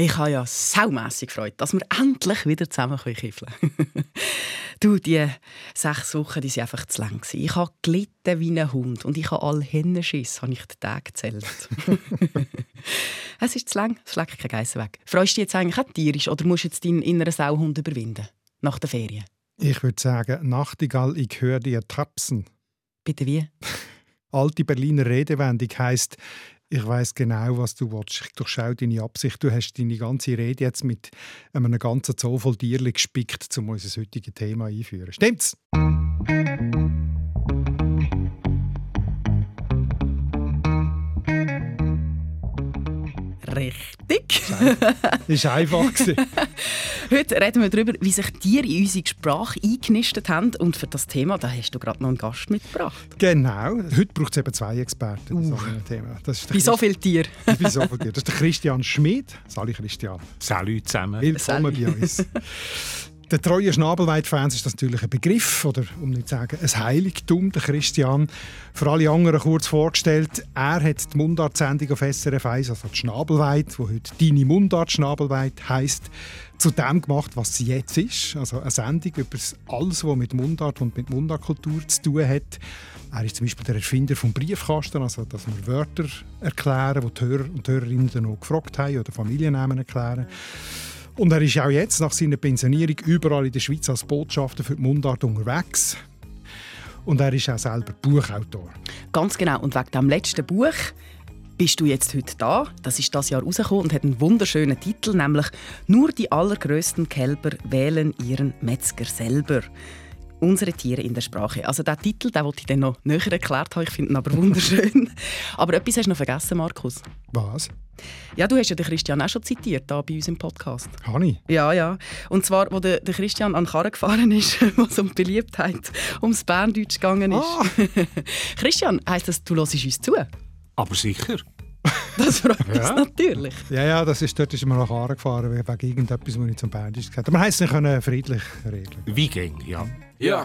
Ich habe ja saumässig gefreut, dass wir endlich wieder zusammen kiffeln können. du, die sechs Wochen die waren einfach zu lang. Ich habe gelitten wie ein Hund und ich habe alle Hennenschiss, habe ich den Tag gezählt. es ist zu lang, es schlägt kein Geissen weg. Freust du dich jetzt eigentlich auch tierisch oder musst du jetzt deinen inneren Sauhund überwinden? Nach der Ferien? Ich würde sagen, Nachtigall, ich höre dir tapsen. Bitte wie? Alte Berliner Redewendung heisst, ich weiß genau, was du willst. Ich durchschaue deine Absicht. Du hast deine ganze Rede jetzt mit einem ganzen Zoll voll Tierchen gespickt, um unser heutiges Thema einzuführen. Stimmt's? Richtig. Das war einfach. Heute reden wir darüber, wie sich Tiere in unsere Sprache eingenistet haben. Und für das Thema da hast du gerade noch einen Gast mitgebracht. Genau. Heute braucht es eben zwei Experten. Uh. Thema. Das ist wie so viele Tiere. wie so viele Tiere. Das ist der Christian Schmid. Salut Christian. Salut zusammen. Willkommen Salut. bei uns. Der treue Schnabelweit-Fans ist das natürlich ein Begriff oder um nicht zu sagen ein Heiligtum, der Christian. Für alle anderen kurz vorgestellt, er hat die Mundart-Sendung auf SRF 1, also die Schnabelweit, wo heute «Deine Mundart Schnabelweit» heisst, zu dem gemacht, was sie jetzt ist. Also eine Sendung über alles, was mit Mundart und mit Mundartkultur zu tun hat. Er ist zum Beispiel der Erfinder des Briefkasten, also dass wir Wörter erklären, die die Hörer und Hörerinnen noch gefragt haben oder Familiennamen erklären. Und er ist auch jetzt nach seiner Pensionierung überall in der Schweiz als Botschafter für die Mundart unterwegs. Und er ist auch selber Buchautor. Ganz genau. Und wegen dem letzten Buch bist du jetzt heute da. Das ist das Jahr rausgekommen und hat einen wunderschönen Titel, nämlich «Nur die allergrößten Kälber wählen ihren Metzger selber» unsere Tiere in der Sprache. Also der Titel, den wollte ich dann noch näher erklärt haben. Ich finde ihn aber wunderschön. aber etwas hast du noch vergessen, Markus. Was? Ja, du hast ja den Christian auch schon zitiert da bei uns im Podcast. Hani? Ja, ja. Und zwar, wo der, der Christian an Karren gefahren ist, wo es um die Beliebtheit ums Berndeutsch gegangen ist. Ah. Christian, heisst das, du hörst uns zu? Aber sicher. Das freut uns ja. natürlich. Ja, ja, das ist, dort ist man nach Karren gefahren, wegen irgendetwas, was ich zum Berndeutsch gesagt habe. Man heisst nicht friedlich regeln. Wie ging, ja. Ja.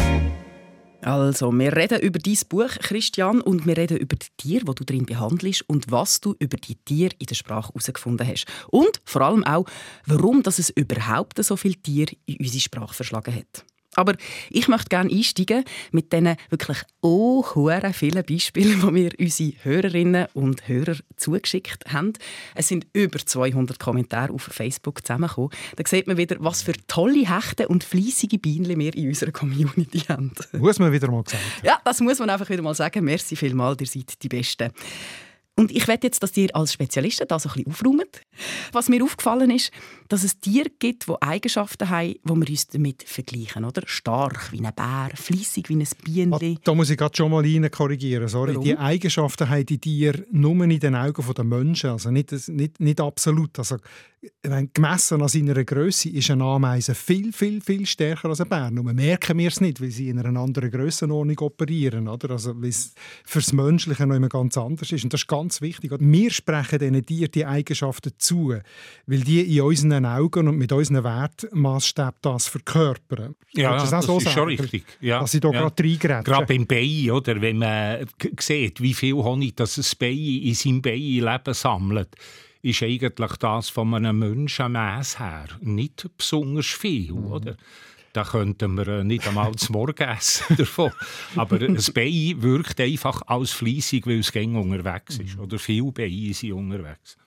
Also, wir reden über dein Buch, Christian, und wir reden über die Tiere, die du drin behandelst und was du über die Tiere in der Sprache herausgefunden hast. Und vor allem auch, warum es überhaupt so viele Tiere in unsere Sprache verschlagen hat. Aber ich möchte gerne einsteigen mit diesen wirklich oh vielen Beispielen, die mir unsere Hörerinnen und Hörer zugeschickt haben. Es sind über 200 Kommentare auf Facebook zusammengekommen. Da sieht man wieder, was für tolle Hechte und fleissige Bienen wir in unserer Community haben. Muss man wieder mal sagen. Ja, das muss man einfach wieder mal sagen. Merci vielmals, ihr seid die Besten. Und ich werde jetzt, dass ihr als Spezialisten da so ein bisschen aufräumt. Was mir aufgefallen ist, dass es Tiere gibt, die Eigenschaften haben, die wir uns damit vergleichen. Oder? Stark wie ein Bär, fließig wie ein Bienenli. Ah, da muss ich gerade schon mal rein korrigieren. Sorry. Die Eigenschaften haben die Tiere nur in den Augen der Menschen. Also nicht, nicht, nicht absolut. Also gemessen an seiner Größe ist eine Ameise viel, viel, viel stärker als ein Bär. Nur merken wir es nicht, weil sie in einer anderen Grössenordnung operieren. Oder? Also, weil es für das Menschliche noch immer ganz anders ist. Und das ist ganz wichtig. Wir sprechen diesen Tieren die Eigenschaften zu, weil die in unseren Augen und mit unseren Wertmaßstäben das verkörpern. Ja, das, das so ist sagen, schon richtig. Ja, dass ich da ja. gerade reingrätsche. Gerade beim Bein, oder? wenn man sieht, wie viel Honig das ein Bein in seinem Bein sammelt ist eigentlich das von einem Menschenmäß her nicht besonders viel, mhm. oder? Da könnten wir äh, nicht einmal zum Morgen essen davon. Aber das Bein wirkt einfach als fleissig, weil es gäng unterwegs ist. Mhm. Oder viele Beine sind unterwegs.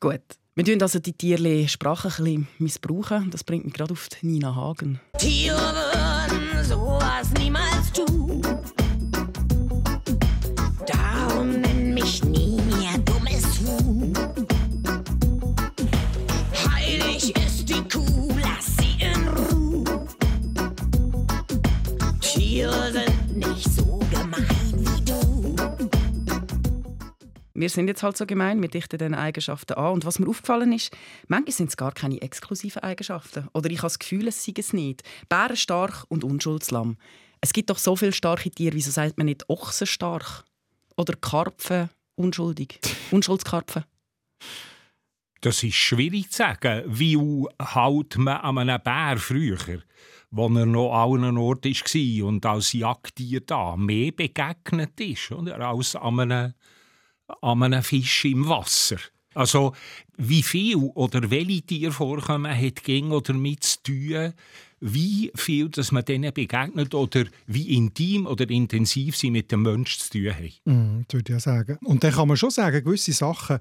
Gut. Wir tun also die Tierle Sprache ein bisschen missbrauchen. Das bringt mich gerade auf Nina Hagen. Tiere würden sowas niemals tun. Wir sind jetzt halt so gemein, wir dichten diese Eigenschaften an. Und was mir aufgefallen ist, manchmal sind es gar keine exklusiven Eigenschaften. Oder ich habe das Gefühl, es sei es nicht. Bären stark und Unschuldslamm. Es gibt doch so viele starke Tiere, wieso sagt man nicht Ochsen stark? Oder Karpfen unschuldig? Unschuldskarpfen? Das ist schwierig zu sagen. Wie hält man an einem Bär früher, wo er noch an einem Ort war und als Jagdtier da mehr begegnet ist oder, als an einem, an einem Fisch im Wasser? Also, wie viel oder welche Tiere vorkommen, hat ging oder mit zu tun, wie viel dass man denen begegnet oder wie intim oder intensiv sie mit dem Menschen zu tun haben. Mm, das würde ich sagen. Und dann kann man schon sagen, gewisse Sachen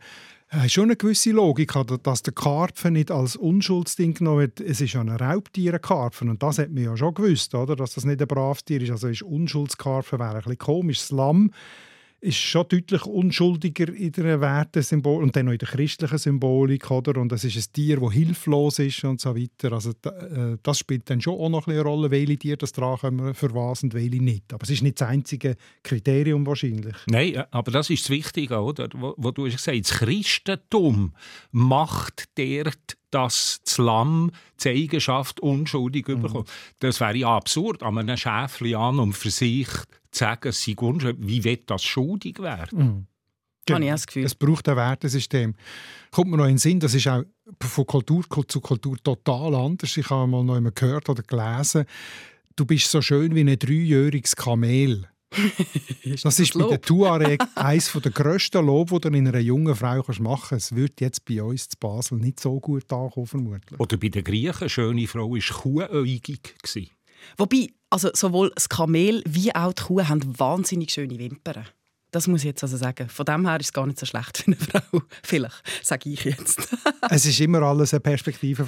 haben schon eine gewisse Logik, dass der Karpfen nicht als Unschuldsding genommen wird. Es ist ja ein Raubtier, Karpfen. Und das hat man ja schon gewusst, oder? dass das nicht ein braves Tier ist. Also ist Unschuldskarpfen wäre ein bisschen komisch. Das ist schon deutlich unschuldiger in der Wertesymbol und dann noch in der christlichen Symbolik, oder? Und es ist ein Tier, das hilflos ist und so weiter. Also äh, das spielt dann schon auch noch eine Rolle, welche Tiere das tragen für was und welche nicht. Aber es ist nicht das einzige Kriterium wahrscheinlich. Nein, äh, aber das ist das Wichtige, oder? Wo, wo du hast gesagt, das Christentum macht dort dass das Lamm die Eigenschaft unschuldig mhm. bekommt. Das wäre ja absurd, an einem Schäfli an und für sich sagen, es sei unschuldig. Wie wird das schuldig werden? Mhm. Genau. ich das Gefühl. Es braucht ein Wertesystem. Kommt mir noch in den Sinn, das ist auch von Kultur zu Kultur total anders. Ich habe mal noch einmal gehört oder gelesen, du bist so schön wie ein dreijähriges Kamel. ist das, das ist bei der Tuareg eines der grössten Lob, die du in einer jungen Frau machen kannst. Es wird jetzt bei uns zu Basel nicht so gut ankommen, vermutlich. Oder bei den Griechen, eine schöne Frau war kuhäugig. Wobei, also sowohl das Kamel wie auch die Kuh haben wahnsinnig schöne Wimpern. Das muss ich jetzt also sagen. Von dem her ist es gar nicht so schlecht für eine Frau. Vielleicht, sage ich jetzt. es ist immer alles eine Perspektive.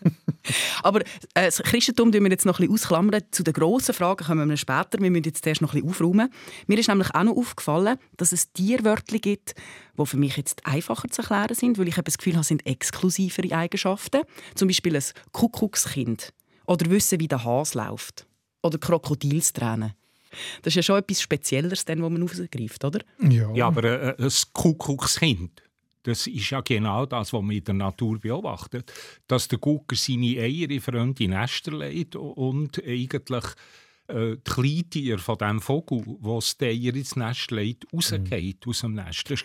Aber äh, das Christentum tun wir jetzt noch ein bisschen ausklammern. Zu den grossen Fragen kommen wir später. Wir müssen jetzt erst noch ein bisschen aufräumen. Mir ist nämlich auch noch aufgefallen, dass es Tierwörter gibt, die für mich jetzt einfacher zu erklären sind, weil ich das Gefühl habe, sind exklusivere Eigenschaften. Zum Beispiel ein Kuckuckskind. Oder wissen, wie der Hase läuft. Oder Krokodilstränen. Das ist ja schon etwas Spezielleres, dann, wo man rausgreift, oder? Ja, ja aber äh, ein Kuckuckskind, das ist ja genau das, was man in der Natur beobachtet. Dass der Gucker seine Eier in fremde Nester legt und eigentlich äh, die Kleintiere von dem Vogel, das die Eier ins Nest legt, rausgeht mhm. aus dem Nest. Das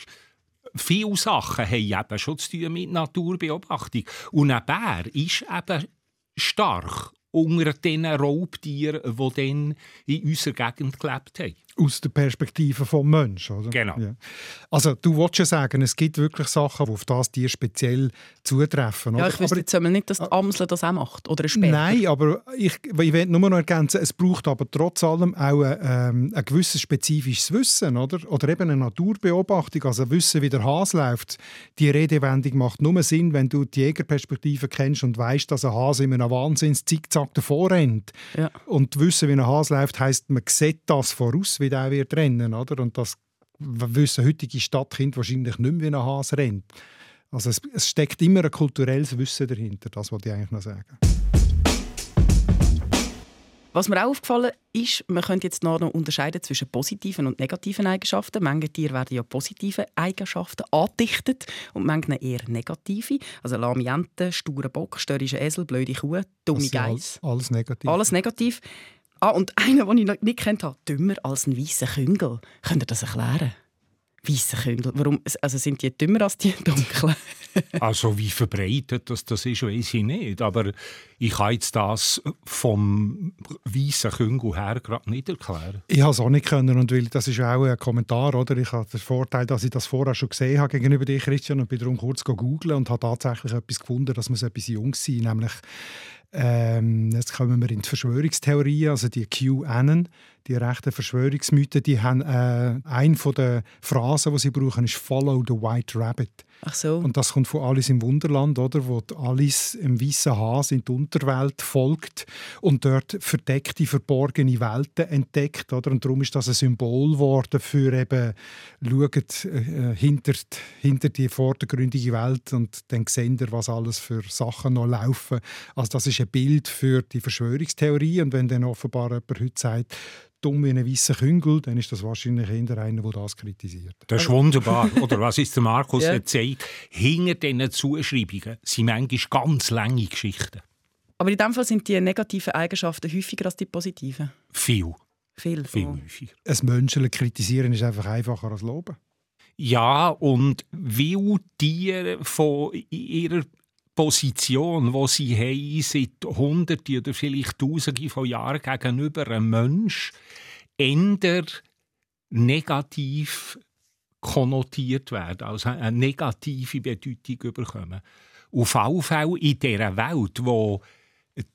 viele Sachen haben eben schon zu tun mit Naturbeobachtung. Und ein Bär ist eben stark unter den Raubtieren, die dann in unserer Gegend gelebt haben. Aus der Perspektive des Menschen, oder? Genau. Ja. Also du wolltest ja sagen, es gibt wirklich Sachen, die auf das Tier speziell zutreffen. Oder? Ja, ich wüsste jetzt nicht, dass die Amsel das auch macht, oder ein Nein, aber ich, ich will nur noch ergänzen, es braucht aber trotz allem auch ein, ähm, ein gewisses spezifisches Wissen, oder? Oder eben eine Naturbeobachtung, also Wissen, wie der Hase läuft. Die Redewendung macht nur Sinn, wenn du die Jägerperspektive kennst und weißt, dass ein Hase in einem Wahnsinns-Zickzack davor rennt. Ja. Und Wissen, wie ein Hase läuft, heisst, man sieht das voraus, wie der wird rennen, oder? Und das wissen heutige Stadtkinder wahrscheinlich nicht mehr, wie ein Hase rennt. Also es, es steckt immer ein kulturelles Wissen dahinter, das wollte ich eigentlich noch sagen. Was mir auch aufgefallen ist, man könnte jetzt noch unterscheiden zwischen positiven und negativen Eigenschaften. Manche Tiere werden ja positive Eigenschaften angedichtet und manche eher negative. Also lahme Ente, sture Bock, störrische Esel, blöde Kuh, dumme Geiss. Alles, alles negativ. Alles negativ. Ah, und einer, den ich noch nicht kennt habe, dümmer als ein weißer Küngel. Könnt ihr das erklären? Weiße Küngel. Warum? Also sind die dümmer als die dunklen? also wie verbreitet das, das ist, weiß ich nicht. Aber ich kann jetzt das vom weißen Küngel her gerade nicht erklären. Ich habe es auch nicht können und weil das ist auch ein Kommentar, oder? Ich habe den Vorteil, dass ich das vorher schon gesehen habe gegenüber dir, Christian, und bin darum kurz googeln und habe tatsächlich etwas gefunden, dass wir so etwas Jungs sind, nämlich ähm, jetzt kommen wir in die Verschwörungstheorie, also die QAnon, die rechten Verschwörungsmythen, die haben äh, eine der Phrasen, die sie brauchen, ist «Follow the White Rabbit». Ach so. Und das kommt von Alice im Wunderland, oder, wo Alice im weißen Hase in die Unterwelt folgt und dort verdeckte, verborgene Welten entdeckt, oder? Und darum ist das ein Symbol geworden für eben schaut äh, hinter, hinter die vordergründige Welt und dann seht ihr, was alles für Sachen noch laufen. Also das ist ein Bild für die Verschwörungstheorie und wenn dann offenbar jemand heute sagt, dumm wie ein weißer Küngel, dann ist das wahrscheinlich eher einer, der das kritisiert. Das ist wunderbar. Oder was ist der Markus ja. erzählt? Hinter diesen Zuschreibungen sind manchmal ganz lange Geschichten. Aber in dem Fall sind die negativen Eigenschaften häufiger als die positiven? Viel. Viel, Viel häufiger. Ein Menschen kritisieren ist einfach einfacher als loben. Ja, und weil die von ihrer Position, die sie haben, seit Hunderten oder vielleicht Tausenden von Jahren gegenüber einem Menschen eher negativ konnotiert werden, also eine negative Bedeutung bekommen. Auf alle Fälle in dieser Welt, wo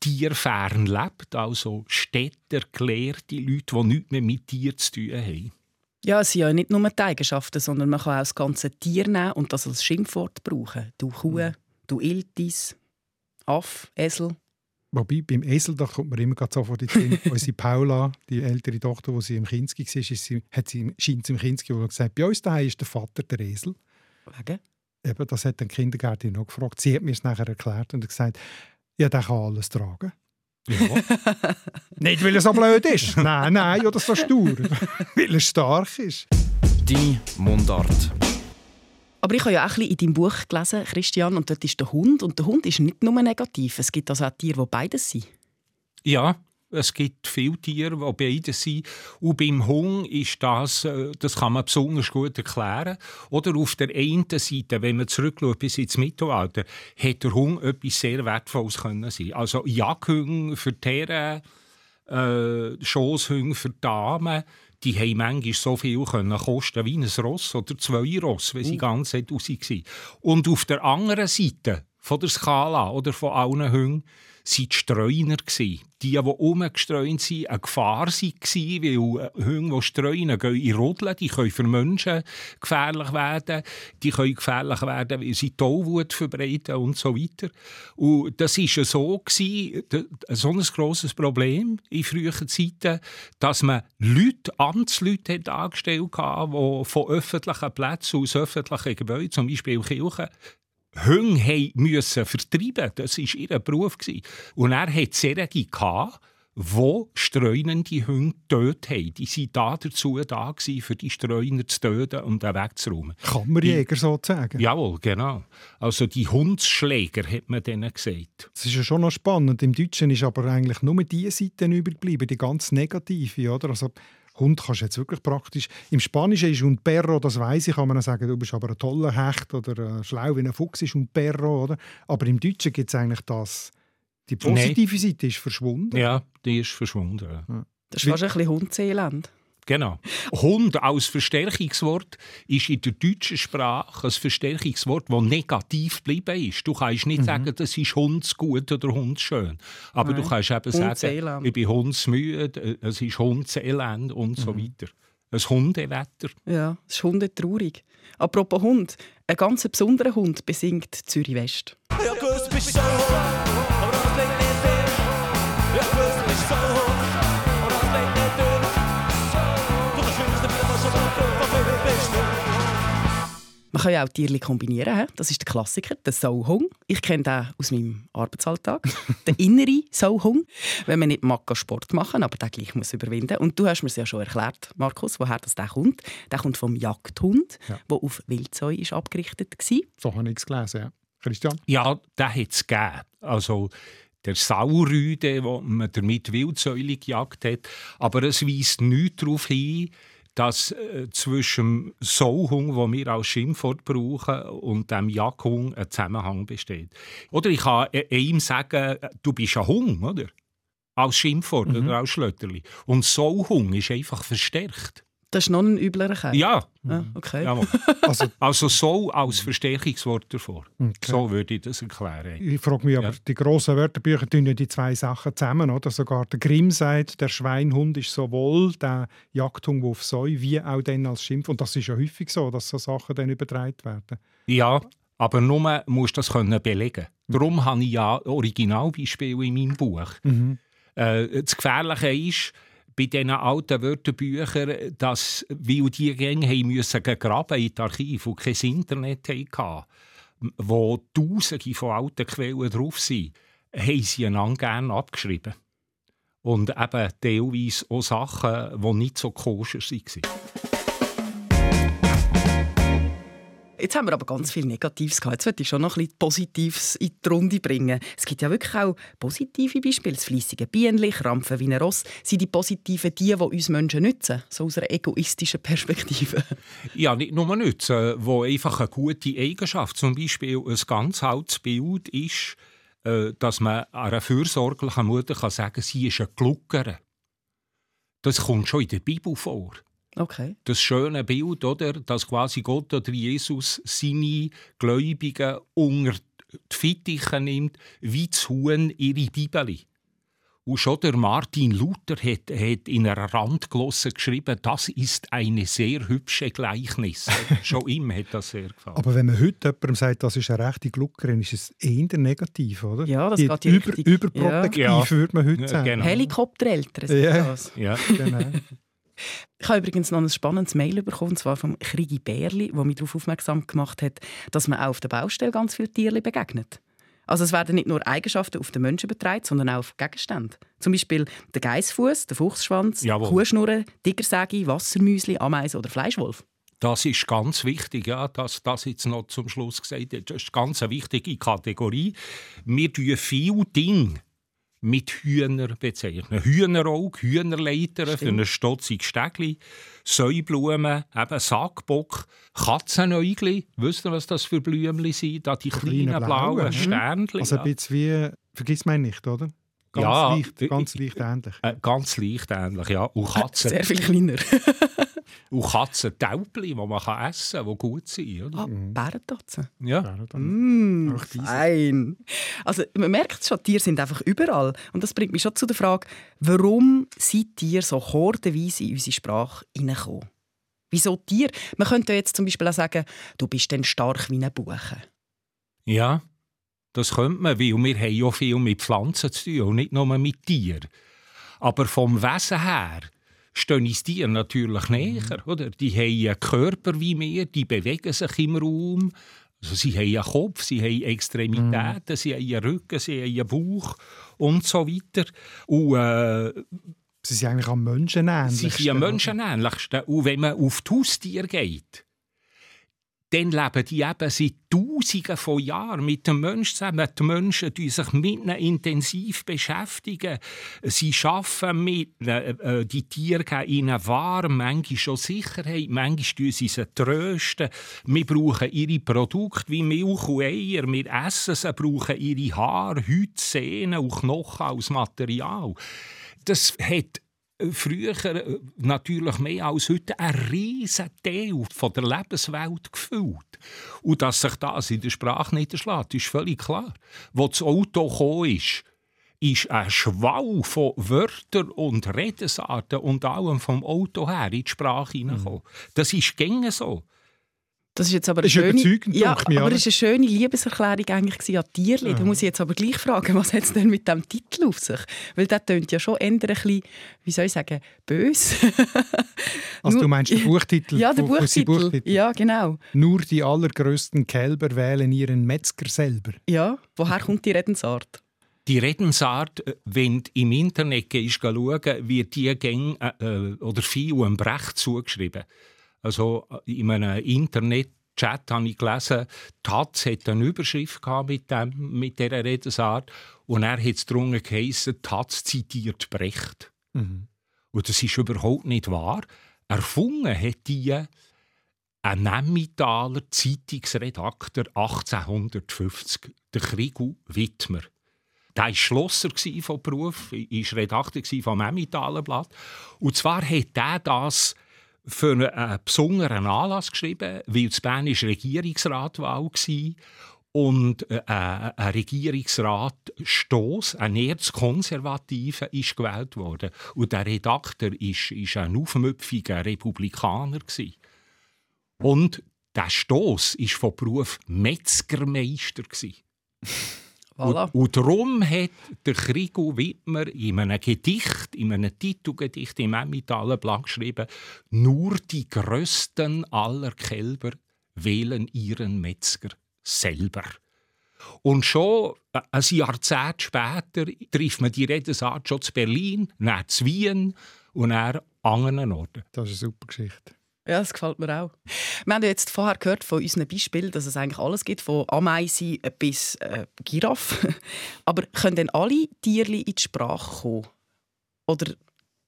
tierfern lebt, also Städter, gelehrte Leute, die nichts mehr mit Tieren zu tun haben. Ja, es sind ja nicht nur die Eigenschaften, sondern man kann auch das ganze Tier nehmen und das als Schimpfwort brauchen. Du Kuh, mhm. Du Iltis, Aff, Esel. Wobei, beim Esel da kommt man immer sofort in den Unsere Paula, die ältere Tochter, die sie im Kinski war, ist sie, hat sie, scheint sie im Kinski gesagt, bei uns daheim ist der Vater der Esel. Wegen? Eben, das hat die Kindergärtin noch gefragt. Sie hat mir es nachher erklärt und gesagt, ja, der kann alles tragen. Ja. Nicht, weil er so blöd ist. Nein, nein, oder so stur. weil er stark ist. Die Mundart. Aber ich habe ja auch ein in deinem Buch gelesen, Christian, und dort ist der Hund. Und der Hund ist nicht nur negativ. Es gibt also auch Tiere, die beides sind. Ja, es gibt viele Tiere, die beide sind. Und beim Hund ist das, äh, das kann man besonders gut erklären. Oder auf der einen Seite, wenn man zurückschaut bis ins Mittelalter, hat der Hund etwas sehr Wertvolles können sein. Also Jagdhunde für Herren, äh, Schosshunde für Damen, die haben manchmal so viel können kosten wie ein Ross oder zwei Ross, wenn sie uh. ganz raus waren. Und auf der anderen Seite von der Skala oder von allen Hunden waren die Streuner. Die, die umgestreunt sind, eine Gefahr waren, weil äh, Hunde, die streuen, gehen in Rodeln, die können für Menschen gefährlich werden, die können gefährlich werden, weil sie Tollwut verbreiten und so weiter. Und das war so, gewesen, so ein grosses Problem in früheren Zeiten, dass man Leute, Amtsleute angestellt hat, die von öffentlichen Plätzen aus öffentlichen Gebäuden, zum Beispiel Kirchen, Hunde müssen vertreiben. Das war ihr Beruf. Und er hat Serien gehabt, wo streunende Hunde getötet haben. Die waren da dazu da, für die Streuner zu töten und wegzuräumen. Kammerjäger sozusagen? Jawohl, genau. Also die Hundsschläger, hat man denen gesagt. Das ist ja schon noch spannend. Im Deutschen ist aber eigentlich nur die Seite übergeblieben, die ganz negative. Oder? Also Hund kannst du jetzt wirklich praktisch. Im Spanischen ist un perro, das weiß ich, kann man sagen, du bist aber ein toller Hecht oder äh, schlau wie ein Fuchs ist un perro, oder? Aber im Deutschen gibt es eigentlich das. Die positive Nein. Seite ist verschwunden. Ja, die ist verschwunden. Ja. Das ist fast ein bisschen Hundseeland. Genau. Hund als Verstärkungswort ist in der deutschen Sprache ein Verstärkungswort, das negativ geblieben ist. Du kannst nicht mhm. sagen, das ist Hundsgut oder Hundsschön. Aber Nein. du kannst eben sagen, ich bin Hundsmüde, es ist Hundselend und mhm. so weiter. Ein Hundewetter. Ja, es ist hundetraurig. Apropos Hund, ein ganz besonderer Hund besingt Zürich West. Ja, gut, bist so hoch, aber Man kann ja auch Tiere kombinieren. Das ist der Klassiker, der Sauhung. Ich kenne den aus meinem Arbeitsalltag. der innere Sauhung, wenn man nicht mag Sport machen, aber den gleich muss überwinden. Und du hast mir es ja schon erklärt, Markus, woher das der kommt. Der kommt vom Jagdhund, ja. der auf Wildzeu ist abgerichtet war. So habe ich es gelesen, ja. Christian? Ja, den hat es gegeben. Also der Saurüde, wo man damit Wildsäule gejagt hat. Aber es weist nichts darauf hin, dass äh, zwischen Sauhung, den wir als Schimpfwort brauchen, und dem Jagdhung ein Zusammenhang besteht. Oder ich kann äh, ihm sagen, du bist ein Hung, oder? Als Schimpfwort mhm. oder als Schlötterli. Und Sauhung ist einfach verstärkt. Das ist noch ein üblerer Keim? Ja. Ah, okay. also, also so als Verstärkungswort davor. Okay. So würde ich das erklären. Ich frage mich aber, ja. die grossen Wörterbücher tun ja die zwei Sachen zusammen. Oder? Sogar der Grimm sagt, der Schweinhund ist sowohl der Jagdhund auf Säu, wie auch dann als Schimpf. Und das ist ja häufig so, dass so Sachen dann übertragen werden. Ja, aber nur musst du das können belegen. Mhm. Darum habe ich ja Originalbeispiele in meinem Buch. Mhm. Äh, das Gefährliche ist, bei diesen alten Wörterbüchern, dass, weil die Gänge graben in die Archive und kein Internet hatten, wo Tausende von alten Quellen drauf sind, haben sie einander gerne abgeschrieben. Und eben teilweise auch Sachen, die nicht so koscher waren. Jetzt haben wir aber ganz viel Negatives gehabt. Jetzt möchte ich schon noch ein bisschen Positives in die Runde bringen. Es gibt ja wirklich auch positive Beispiele. Das fleissige Bienenli, Krampfen wie ein Ross. Sind die positiven die, die uns Menschen nützen? So aus einer egoistischen Perspektive. Ja, nicht nur nützen, wo einfach eine gute Eigenschaft, zum Beispiel ein ganz altes Bild ist, äh, dass man einer fürsorglichen Mutter sagen kann, sie ist ein Gluckere. Das kommt schon in der Bibel vor. Okay. Das schöne Bild, oder, dass quasi Gott oder Jesus seine Gläubigen unter die Fittiche nimmt, wie das Huhn ihre Bibel. Und schon der Martin Luther hat, hat in einer Randglosse geschrieben, das ist eine sehr hübsche Gleichnis. schon ihm hat das sehr gefallen. Aber wenn man heute jemandem sagt, das ist eine rechte Gluckerin, ist es eher negativ, oder? Ja, das Die geht über, Richtung. Überprotektiv, Ja. würde man heute Ja, sagen. genau. Helikoptereltern sind Ja. das. ja. Genau. Ich habe übrigens noch ein spannendes Mail bekommen, und zwar vom Krigi Bärli, der mich darauf aufmerksam gemacht hat, dass man auch auf der Baustelle ganz viele Tiere begegnet. Also es werden nicht nur Eigenschaften auf den Menschen betreibt, sondern auch auf Gegenstände. Zum Beispiel der Geissfuß, der Fuchsschwanz, Jawohl. Kuhschnurren, Tigersäge, Wassermüsli, Ameise oder Fleischwolf. Das ist ganz wichtig, ja, dass das jetzt noch zum Schluss gesagt wird. Das ist ganz eine wichtige Kategorie. Wir tun viele Dinge mit Hühner bezeichnen. Hühnerauge, Hühnerleiter für Stimmt. ein stotziges Stegli, Säublumen, eben Sackbock, Katzenäugli. Wisst ihr, was das für Blümchen sind? Da die kleinen kleinen blauen blauen? Sternchen. Also ein bisschen wie, vergiss mein nicht, oder? Ganz Ja, leicht, ich- ganz leicht ähnlich. Äh, ganz leicht ähnlich, ja. Und Katzen, Sehr viel kleiner. und Katzentaubli, die man kann essen kann, die gut sind. Oder? ah, Bärentatzen. Ja. Ja, dann- Mm, fein. Also man merkt schon, Tiere sind einfach überall. Und das bringt mich schon zu der Frage, warum sind Tiere so hordenweise in unsere Sprache hineingekommen? Wieso Tiere? Man könnte ja jetzt zum Beispiel auch sagen, du bist dann stark wie ein Buche. Ja, das könnte man, weil wir haben ja viel mit Pflanzen zu tun und nicht nur mit Tieren. Aber vom Wesen her stehen uns Tiere natürlich näher. Oder? Die haben einen Körper wie wir, die bewegen sich im Raum. Also sie haben einen Kopf, sie haben Extremitäten, sie haben einen Rücken, sie haben einen Bauch und so weiter. Und äh, Sie sind eigentlich am Menschen ähnlich. sie sind am Menschen ähnlichsten. Und wenn man auf die Haustiere geht, dann leben die eben seit Tausenden von Jahren mit dem Menschen zusammen. Die Menschen die sich mit ihnen intensiv beschäftigen. Sie arbeiten mit ihnen. Äh, Die Tiere geben ihnen warm, manchmal schon Sicherheit, manchmal sie sie trösten. Wir brauchen ihre Produkte wie Milch und Eier. Wir essen sie, brauchen ihre Haare, Haut, Sehnen und Knochen als Material. Das hat früher äh, natürlich mehr als heute ein riesen Teil von der Lebenswelt gefüllt. Und dass sich das in der Sprache niederschlägt, ist völlig klar. Wo das Auto gekommen ist, ist ein Schwall von Wörtern und Redensarten und allem vom Auto her in die Sprache hineingekommen. Das ist gängig so. Das ist jetzt aber eine Ist schöne, überzeugend, ja, aber es ist eine schöne Liebeserklärung eigentlich an Tierli. Da muss ich jetzt aber gleich fragen, was hat es denn mit dem Titel auf sich? Weil der tönt ja schon eher ein bisschen, wie soll ich sagen, böse. Also Nur- du meinst den Buchtitel? ja, von seinem Buchtitel. Ja, genau. Nur die allergrößten Kälber wählen ihren Metzger selber. Ja, woher kommt die Redensart? Die Redensart, äh, wenn du im Internet gehst, schauen, wird die Gang äh, äh, oder viel einem Brecht zugeschrieben. Also äh, in einem Internet-Chat habe ich gelesen, Taz hat eine Überschrift gehabt mit, dem, mit dieser Redensart und er hat es darunter geheissen, Taz zitiert Brecht. Mhm. Und das ist überhaupt nicht wahr. Erfunden hat die ein Nemmitaler Zeitungsredakteur 1850, der Krigu Wittmer. Der war Schlosser von Beruf, war Redakteur vom Emmentaler Blatt. Und zwar hat er das für einen besonderen Anlass geschrieben, weil das Bernische Regierungsratwahl war und äh, ein Regierungsrat Stoss, ein Erzkonservativer, ist gewählt worden. Und der Redakteur ist, ist ein aufmüpfiger Republikaner. Und der Stoss war von Beruf Metzgermeister. Voilà. Und, und darum hat der Krigo Wittmer in einem Gedicht, in einem Titelgedicht im Emmentaler Blatt geschrieben, nur die größten aller Kälber wählen ihren Metzger selber. Und schon ein Jahrzehnt später trifft man die Redensart schon zu Berlin, dann zu Wien und dann an anderen Orten. Das ist eine super Geschichte. Ja, das gefällt mir auch. Wir haben jetzt vorher gehört von unseren Beispielen, dass es eigentlich alles gibt, von Ameisen bis äh, Giraffe. Aber können denn alle Tiere in die Sprache kommen? Oder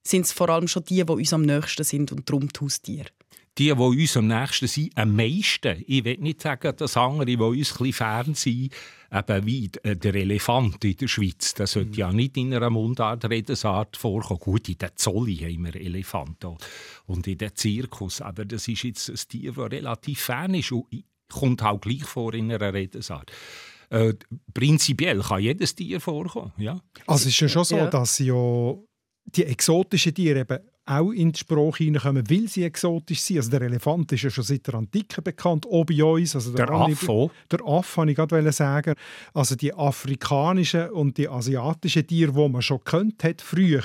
sind es vor allem schon die, die uns am nächsten sind und darum die Haustiere? Die, die uns am nächsten sind, am meisten. Ich will nicht sagen, dass andere, die uns ein bisschen fern sind, eben wie der Elefant in der Schweiz, das sollte mhm. ja nicht in einer Mundart-Redensart vorkommen. Gut, in der Zolli haben wir Elefanten und in der Zirkus, aber das ist jetzt ein Tier, das relativ fern ist und kommt auch gleich vor in einer Redensart. Äh, prinzipiell kann jedes Tier vorkommen, ja. Also es ist ja schon so, ja. dass ja die exotischen Tiere eben auch in die Sprache hineinkommen, weil sie exotisch sind. Also der Elefant ist ja schon seit der Antike bekannt, auch bei uns. Also der, der Affe. Der Affe, wollte ich gerade sagen. Also die afrikanischen und die asiatischen Tiere, die man schon kennt hat früher,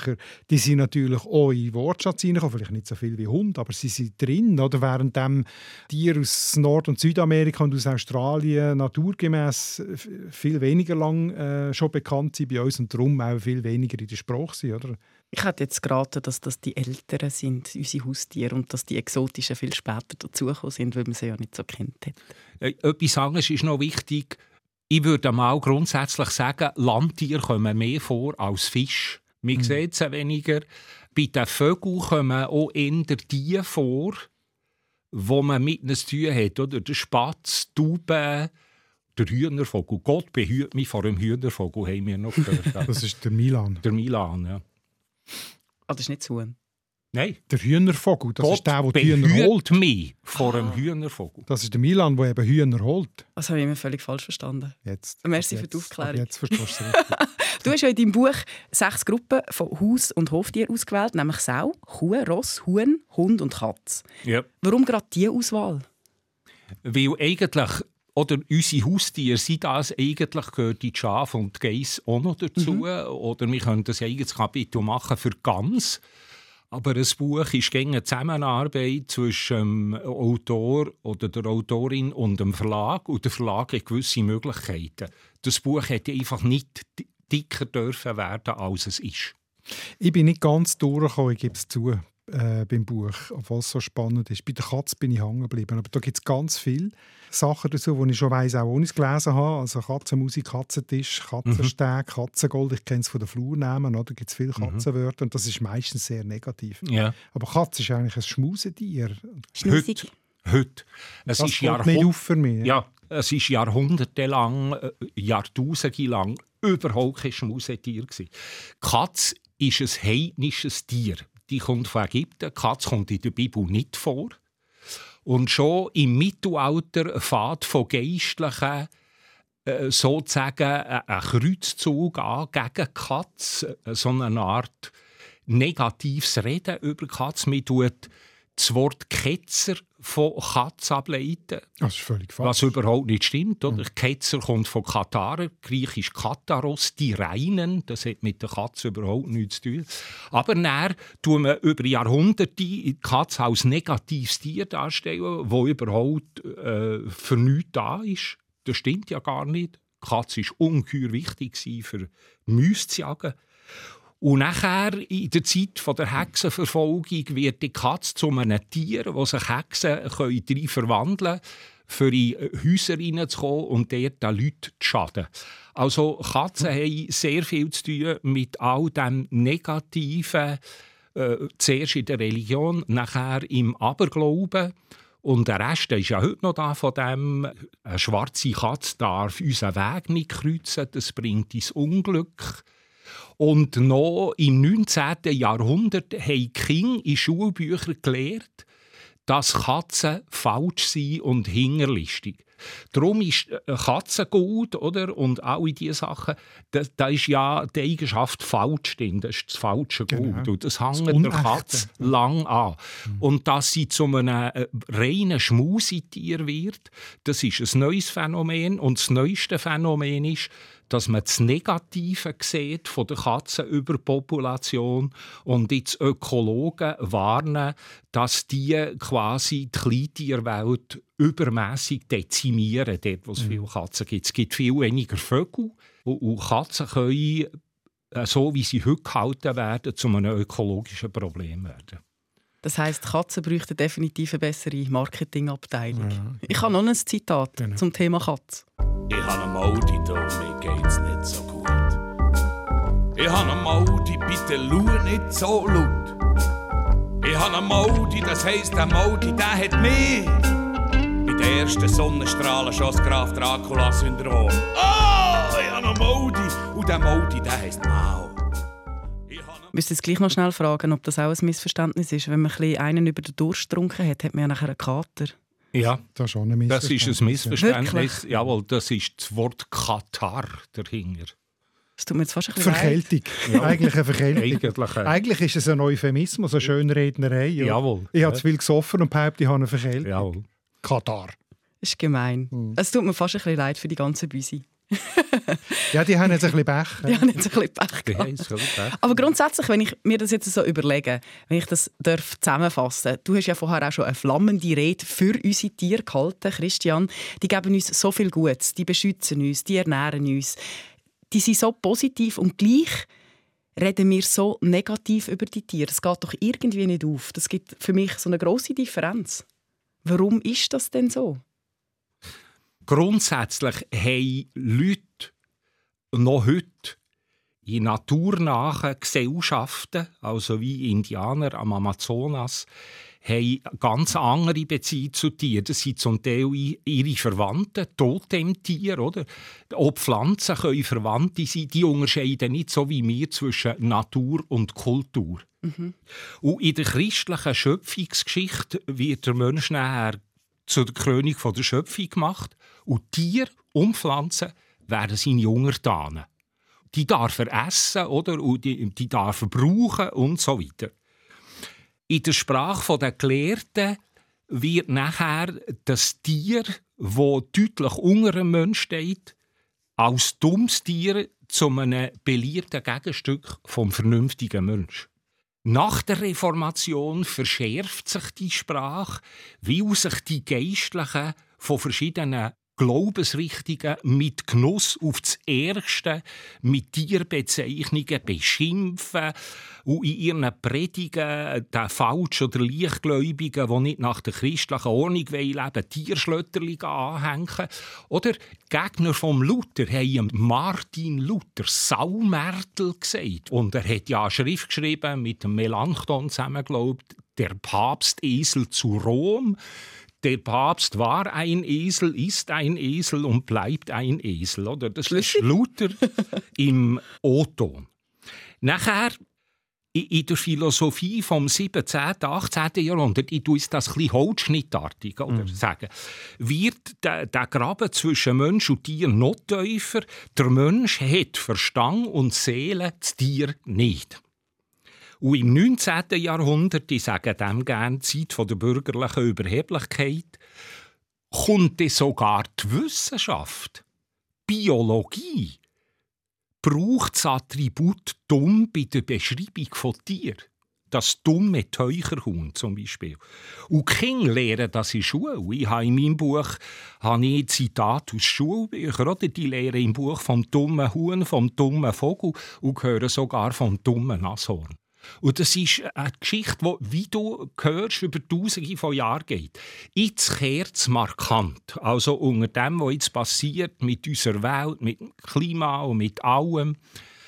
die sind natürlich auch in Wortschatz hineingekommen. Vielleicht nicht so viel wie Hund, aber sie sind drin. Oder? Während dem Tiere aus Nord- und Südamerika und aus Australien naturgemäß viel weniger lang äh, schon bekannt sind bei uns und darum auch viel weniger in der Sprache sind. Oder? Ich hätte jetzt geraten, dass das die Älteren sind, unsere Haustiere, und dass die Exotischen viel später dazugekommen sind, weil man sie ja nicht so kennt hat. Äh, etwas anderes ist noch wichtig. Ich würde mal grundsätzlich sagen, Landtiere kommen mehr vor als Fisch. Man mhm. sieht es weniger. Bei den Vögeln kommen auch eher die vor, wo man mit ihnen zu tun hat. Oder? Der Spatz, die Taube, der Hühnervogel. Gott behüt mich vor dem Hühnervogel, haben wir noch gehört. das ist der Milan. Der Milan, ja. Ah, das ist nicht zu. Nein. Der Hühnervogel, das Gott ist der, der die Hühner holt. mich vor einem ah. Hühnervogel. Das ist der Milan, der eben Hühner holt. Das habe ich mir völlig falsch verstanden. Jetzt. Merci jetzt, für die Aufklärung. Jetzt verstehst du Du hast ja in deinem Buch sechs Gruppen von Haus- und Hoftieren ausgewählt, nämlich Sau, Kuh, Ross, Huhn, Hund und Katz. Ja. Warum gerade diese Auswahl? Weil eigentlich oder unsere Haustiere sind das eigentlich, gehört die Schafe und die Geiss auch noch dazu. Mhm. Oder wir können das eigenes Kapitel machen für ganz. Aber ein Buch ist eine Zusammenarbeit zwischen dem Autor oder der Autorin und dem Verlag. Und der Verlag hat gewisse Möglichkeiten. Das Buch hätte einfach nicht dicker dürfen werden, als es ist. Ich bin nicht ganz durchgekommen, ich gebe es zu äh, beim Buch, obwohl es so spannend ist. Bei der Katze bin ich hängen geblieben. Aber da gibt es ganz viele Sachen dazu, die ich schon weiss, auch ohne es gelesen habe. Also Katzenmusik, Katzentisch, Katzensteg, mhm. Katzengold. Ich kenne es von den Flurnamen. Da gibt es viele mhm. Katzenwörter und das ist meistens sehr negativ. Ja. Aber Katze ist eigentlich ein Schmusetier. Schmusig. Heute. Heute. Es das ist Jahrhund nicht auf für mich. Ja, es ist jahrhundertelang, äh, Jahrtausende lang überhaupt kein Schmusetier. Katz ist ein heidnisches Tier die kommt von Ägypten. Die Katze kommt in der Bibel nicht vor. Und schon im Mittelalter fährt von Geistlichen äh, sozusagen ein Kreuzzug an gegen die Katze, äh, so eine Art negatives Reden über die Katze. Man tut das Wort Ketzer von Katz ableiten. Das ist völlig falsch. Was überhaupt nicht stimmt. Oder? Mhm. Ketzer kommt von Katar, griechisch Kataros, die Reinen. Das hat mit der Katze überhaupt nichts zu tun. Aber dann tun wir über Jahrhunderte die Katze als negatives Tier darstellen, das überhaupt äh, für nichts da ist. Das stimmt ja gar nicht. Die Katze war ungeheuer wichtig für Mäuse zu jagen. Und nachher, in der Zeit der Hexenverfolgung, wird die Katze zu einem Tier, wo sich Hexen können verwandeln können, für in Häuser reinzukommen und dort den Leuten zu schaden. Also Katzen mhm. haben sehr viel zu tun mit all dem Negativen, äh, zuerst in der Religion, nachher im Aberglauben. Und der Rest ist ja heute noch da von dem, eine schwarze Katze darf unseren Weg nicht kreuzen, das bringt ins Unglück. Und noch im 19. Jahrhundert haben Kinder in Schulbüchern gelernt, dass Katzen falsch sind und hingerlistig. Darum ist äh, Katzengut oder? und alle diese Sachen, da, da ist ja die Eigenschaft falsch drin, das ist das falsche genau. Gut. Und das hängt der Katze lang an. Mhm. Und dass sie zu einem äh, reinen Schmusetier wird, das ist ein neues Phänomen. Und das neueste Phänomen ist, dass man das Negative sieht von der Katzenüberpopulation und jetzt Ökologen warnen, dass die quasi die Kleintierwelt übermäßig dezimieren, dort wo es mhm. viele Katzen gibt. Es gibt viel weniger Vögel und Katzen können, äh, so wie sie heute gehalten werden, zu einem ökologischen Problem werden. Das heisst, Katzen bräuchten definitiv eine bessere Marketingabteilung. Ja, ja. Ich habe noch ein Zitat genau. zum Thema Katze. Ich habe eine Maudi, da mir geht's nicht so gut. Ich habe eine Maudi, bitte schau nicht so laut. Ich habe eine Maudi, das heisst, der Maudi, der hat mich bei den ersten Sonnenstrahlen schon das Graf Dracula-Syndrom. Oh, ich habe eine Maudi und der Maudi, der heisst Mau. Ich müsste jetzt gleich noch schnell fragen, ob das auch ein Missverständnis ist. Wenn man ein einen über den Durst getrunken hat, hat man ja nachher einen Kater. Ja, das ist, ein das ist ein Missverständnis. Ja. Jawohl, das ist das Wort Katar dahinter. Das tut mir jetzt fast ein bisschen Verkältung. Ja. Eigentlich eine Verkältung. Eigentlich, Eigentlich ist es ein Euphemismus, eine Schönrednerei. Ja. Jawohl. Ich habe zu viel gesoffen und behaupte, ich habe eine Verkältung. Jawohl. Katar. Das ist gemein. Hm. Es tut mir fast ein bisschen leid für die ganze Büsi. Ja, die haben jetzt ein bisschen Pech. Die haben jetzt ein bisschen Pech. Aber grundsätzlich, wenn ich mir das jetzt so überlege, wenn ich das darf zusammenfassen du hast ja vorher auch schon eine flammende Rede für unsere Tiere gehalten, Christian. Die geben uns so viel Gutes, die beschützen uns, die ernähren uns. Die sind so positiv und gleich reden wir so negativ über die Tiere. Das geht doch irgendwie nicht auf. Das gibt für mich so eine große Differenz. Warum ist das denn so? Grundsätzlich haben Leute noch heute in naturnahen Gesellschaften, also wie Indianer am Amazonas, haben ganz andere Beziehungen zu Tieren. Das sind zum Teil ihre Verwandten, Totemtiere. Oder? Auch Pflanzen können Verwandte sein. Die unterscheiden nicht so wie wir zwischen Natur und Kultur. Mhm. Und in der christlichen Schöpfungsgeschichte wird der Mensch nachher zur Krönung der Schöpfung gemacht. Und Tiere und Pflanzen werden seine Untertanen. Die darf er essen oder? Und die, die darf er brauchen und so weiter. In der Sprache der Gelehrten wird nachher das Tier, das deutlich unter einem Menschen steht, als dummes Tier zu einem beliebten Gegenstück vom vernünftigen Mensch. Nach der Reformation verschärft sich die Sprache, weil sich die Geistlichen von verschiedenen Glaubensrichtungen mit Genuss auf das Ärgste, mit Tierbezeichnungen beschimpfen und in ihren Predigen den Falsch- oder Lichtgläubigen, die nicht nach der christlichen Ordnung leben Tierschlötterli anhängen. Oder Gegner vom Luther haben Martin Luther Saumärtel gesagt. Und er hat ja eine Schrift geschrieben, mit Melanchthon zusammen, glaubt, der Papstesel zu Rom. Der Papst war ein Esel, ist ein Esel und bleibt ein Esel. Oder? Das ist Luther im O-Ton. Nachher in der Philosophie vom 17., 18. Jahrhundert, ich tue das ein bisschen holzschnittartig oder, mm. sagen, wird der, der Graben zwischen Mensch und Tier noch tiefer. Der Mensch hat Verstand und Seele, das Tier nicht. Und im 19. Jahrhundert, ich sage dem gerne Zeit der bürgerlichen Überheblichkeit, kommt sogar die Wissenschaft, Biologie, braucht das Attribut dumm bei der Beschreibung von Tieren. Das dumme Teucherhuhn zum Beispiel. Und Kinder lehren das in Schule. Ich habe in meinem Buch habe ich Zitate aus Schulbüchern. Oder? Die lehren im Buch vom dummen Huhn, vom dummen Vogel und hören sogar vom dummen Nashorn. Und das ist eine Geschichte, die, wie du hörst, über Tausende von Jahren geht. Jetzt kehrt es markant. Also unter dem, was jetzt passiert mit unserer Welt, mit dem Klima und mit allem.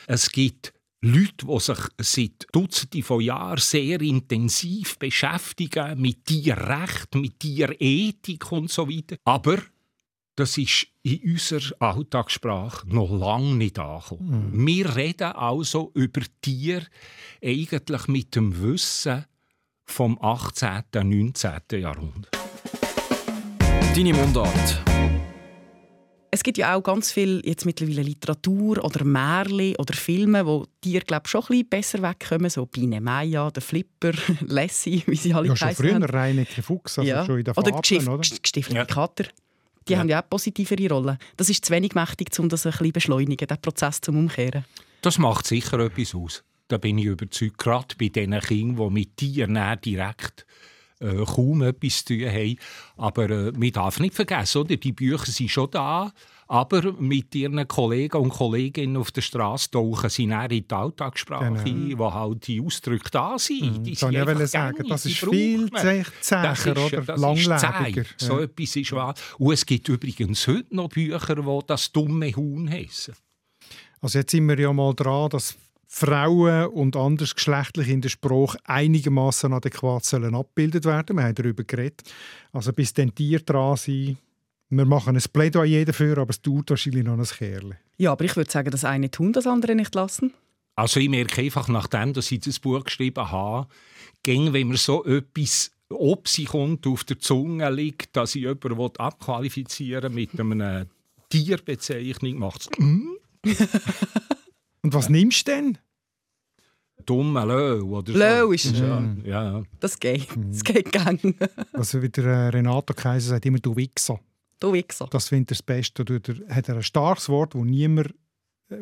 Es gibt Leute, die sich seit Dutzenden von Jahren sehr intensiv beschäftigen mit Tierrecht, mit Tierethik und so weiter. Aber das ist in unserer Alltagssprache noch lange nicht angekommen. Mhm. Wir reden also über Tiere eigentlich mit dem Wissen vom 18. und 19. Jahrhundert. Deine Mundart. Es gibt ja auch ganz viel jetzt mittlerweile Literatur oder Märchen oder Filme, wo Tiere glaube schon ein bisschen besser wegkommen, so Biene Maya, der Flipper, Lassie, wie sie alle ja, schon früher Reinecke Fuchs, also ja. schon in der Fabeln, oder? Gestiefelte Kater. Die ja. haben ja auch positivere Rollen. Das ist zu wenig mächtig, um das ein bisschen beschleunigen, den Prozess zum Umkehren. Das macht sicher etwas aus. Da bin ich überzeugt, gerade bei diesen Kindern, die mit Tieren direkt äh, kaum etwas zu tun haben. Aber äh, man darf nicht vergessen, oder? die Bücher sind schon da, aber mit ihren Kollegen und Kolleginnen auf der Straße tauchen sie näher in die Alltagssprache genau. ein, wo halt die Ausdrücke da sind. Mhm. Die sind ich sagen, das ist viel zäher oder langlebiger. So ja. etwas ist wahr. Und es gibt übrigens heute noch Bücher, die das dumme Huhn heissen. Also jetzt sind wir ja mal dran, dass Frauen und andersgeschlechtlich in der Sprache einigermaßen adäquat sollen abgebildet werden. Wir haben darüber geredet. Also bis dann Tiere dran sind, wir machen ein Plädoyer dafür, aber es dauert wahrscheinlich noch ein Kerl. Ja, aber ich würde sagen, das eine tun, das andere nicht lassen. Also ich merke einfach, nachdem dass ich das Buch geschrieben habe, ging, wenn mir so etwas ob sie kommt, auf der Zunge liegt, dass ich jemanden abqualifizieren mit einer Tierbezeichnung, macht es Und was nimmst du denn? Dumme Löw oder Löw ist es schon. Ja, ja. Das geht. Das geht gang. Also wie der äh, Renato Kaiser sagt immer, du Wichser. Du Wichser. Das finde ich das Beste. Da hat er ein starkes Wort, das niemand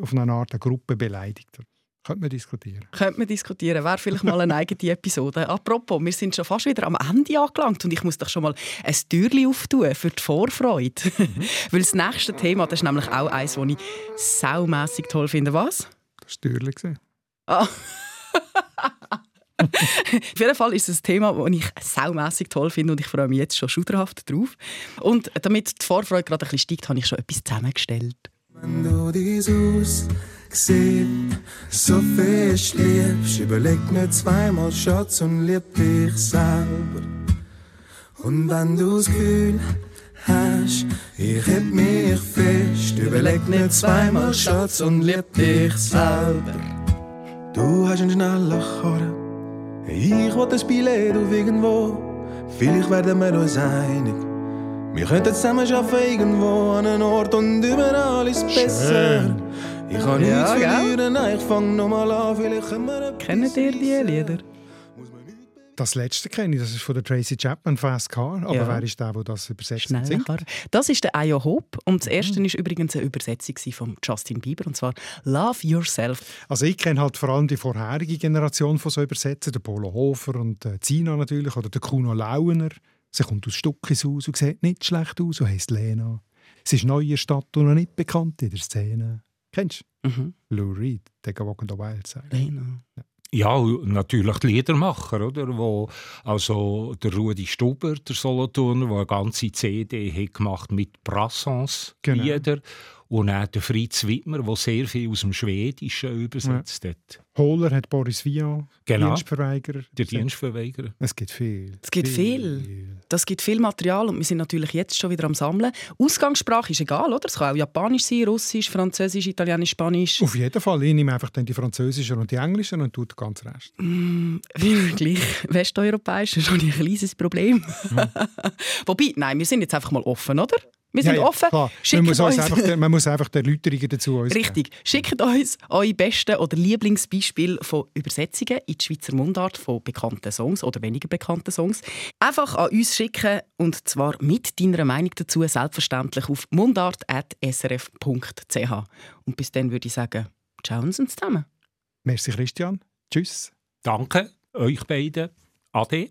auf eine Art eine Gruppe beleidigt. Könnte man diskutieren. Könnte man diskutieren. Wäre vielleicht mal eine eigene Episode. Apropos, wir sind schon fast wieder am Ende angelangt und ich muss doch schon mal ein Türchen auftun für die Vorfreude. Mhm. Weil das nächste Thema, das ist nämlich auch eins, das ich saumässig toll finde. Was? Das war Türchen. gesehen. Ah. Auf jeden Fall ist es ein Thema, das ich saumässig toll finde und ich freue mich jetzt schon schuderhaft drauf. Und damit die Vorfreude gerade ein bisschen steigt, habe ich schon etwas zusammengestellt. Wenn du dies aus siehst, so fest liebst, überleg nicht zweimal, Schatz, und lieb dich selber. Und wenn du das Gefühl hast, ich heb mich fest, überleg nicht zweimal, Schatz, und lieb dich selber. Du hast einen schnellen Karren, ich will das Billett auf irgendwo. Vielleicht werden wir uns einig. Wir könnten zusammen arbeiten irgendwo an einem Ort und überall ist es besser. Ich kann ja, nichts verlieren, nein, ich fang nochmal an, vielleicht können wir Kennt ihr die Lieder? Das letzte kenne ich, das ist von der Tracy Chapman, Fast Car. Aber ja. wer ist der, der das übersetzt hat? Das ist der Ayo Hope. Und das erste mhm. ist übrigens eine Übersetzung von Justin Bieber, und zwar «Love Yourself». Also ich kenne halt vor allem die vorherige Generation von so Übersetzern, der Polo Hofer und äh, Zina natürlich, oder der Kuno Launer. Sie kommt aus Stuckis aus und sieht nicht schlecht aus und heisst Lena. Sie ist neu in der Stadt und noch nicht bekannt in der Szene. Kennst du? Mhm. Lou Reed, der Walk on the Wild. Lena. Ja. Ja, natürlich die Liedermacher, oder? Wo, also der Rudi Stuber, der Solothurner, der eine ganze CD hat gemacht mit Brassens genau. Und auch der Fritz Wittmer, der sehr viel aus dem Schwedischen übersetzt ja. hat. Hohler hat Boris Vian, genau. Dienstverweigerer. Der Dienstverweigerer. Es gibt viel. Es gibt viel. viel. Das gibt viel Material und wir sind natürlich jetzt schon wieder am Sammeln. Ausgangssprache ist egal, oder? Es kann auch Japanisch sein, Russisch, Französisch, Italienisch, Spanisch. Auf jeden Fall. Ich nehme einfach dann die Französischen und die Englischen und tue den ganzen Rest. Mm, wirklich westeuropäisch ist schon ein kleines Problem. Wobei, nein, wir sind jetzt einfach mal offen, oder? Wir sind ja, ja, offen. Man muss, uns einfach, man muss einfach die Erläuterungen dazu uns Richtig. Geben. Schickt uns eure besten oder Lieblingsbeispiele von Übersetzungen in die Schweizer Mundart von bekannten Songs oder weniger bekannten Songs. Einfach an uns schicken und zwar mit deiner Meinung dazu selbstverständlich auf mundart.srf.ch. Und bis dann würde ich sagen, ciao uns zusammen. Merci Christian. Tschüss. Danke euch beiden. Ade.